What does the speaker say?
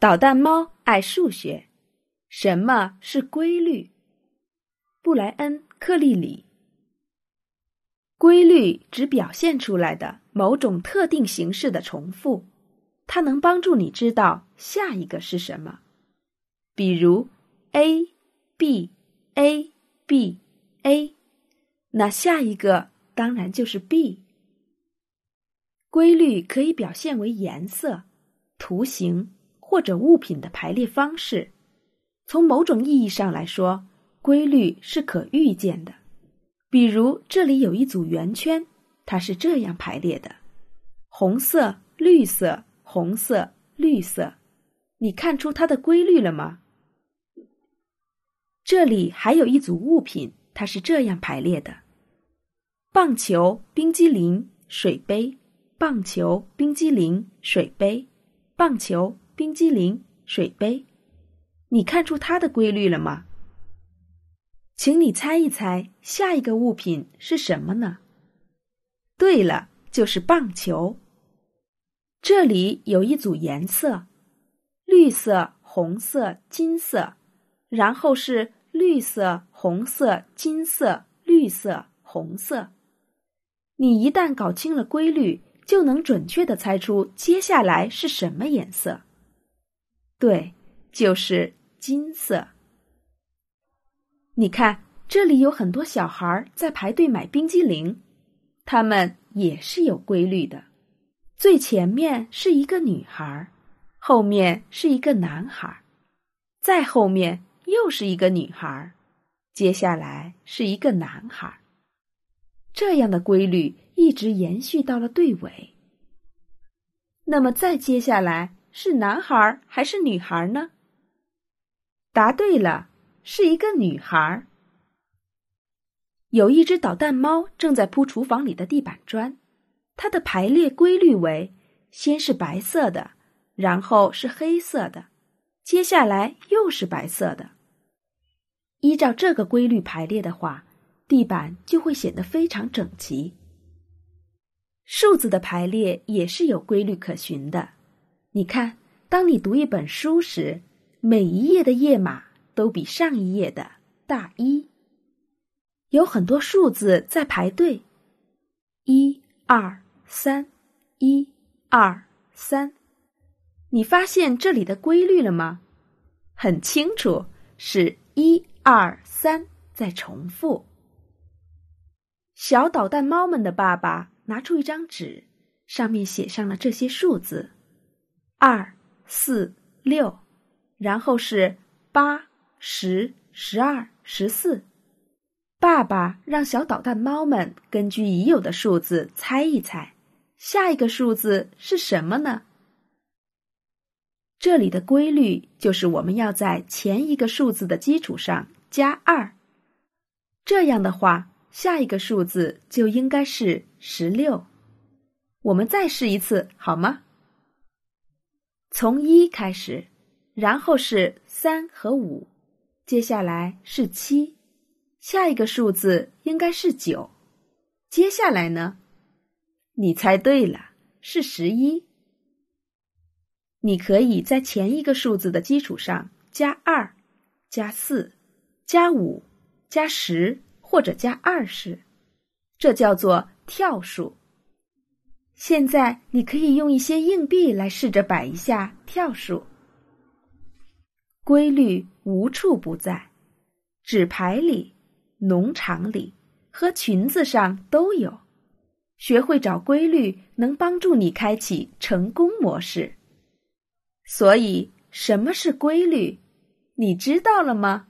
捣蛋猫爱数学。什么是规律？布莱恩·克利里。规律指表现出来的某种特定形式的重复，它能帮助你知道下一个是什么。比如 a b a b a，那下一个当然就是 b。规律可以表现为颜色、图形或者物品的排列方式。从某种意义上来说，规律是可预见的。比如，这里有一组圆圈，它是这样排列的：红色、绿色、红色、绿色。你看出它的规律了吗？这里还有一组物品，它是这样排列的：棒球、冰激凌、水杯。棒球、冰激凌、水杯，棒球、冰激凌、水杯，你看出它的规律了吗？请你猜一猜，下一个物品是什么呢？对了，就是棒球。这里有一组颜色：绿色、红色、金色，然后是绿色、红色、金色、绿色、红色。你一旦搞清了规律。就能准确的猜出接下来是什么颜色。对，就是金色。你看，这里有很多小孩在排队买冰激凌，他们也是有规律的。最前面是一个女孩，后面是一个男孩，再后面又是一个女孩，接下来是一个男孩。这样的规律。一直延续到了队尾。那么，再接下来是男孩还是女孩呢？答对了，是一个女孩。有一只捣蛋猫正在铺厨房里的地板砖，它的排列规律为：先是白色的，然后是黑色的，接下来又是白色的。依照这个规律排列的话，地板就会显得非常整齐。数字的排列也是有规律可循的。你看，当你读一本书时，每一页的页码都比上一页的大一。有很多数字在排队，一二三，一二三。你发现这里的规律了吗？很清楚，是一二三在重复。小捣蛋猫们的爸爸。拿出一张纸，上面写上了这些数字：二、四、六，然后是八、十、十二、十四。爸爸让小捣蛋猫们根据已有的数字猜一猜，下一个数字是什么呢？这里的规律就是我们要在前一个数字的基础上加二，这样的话。下一个数字就应该是十六，我们再试一次好吗？从一开始，然后是三和五，接下来是七，下一个数字应该是九，接下来呢？你猜对了，是十一。你可以在前一个数字的基础上加二、加四、加五、加十。或者加二十，这叫做跳数。现在你可以用一些硬币来试着摆一下跳数。规律无处不在，纸牌里、农场里和裙子上都有。学会找规律，能帮助你开启成功模式。所以，什么是规律？你知道了吗？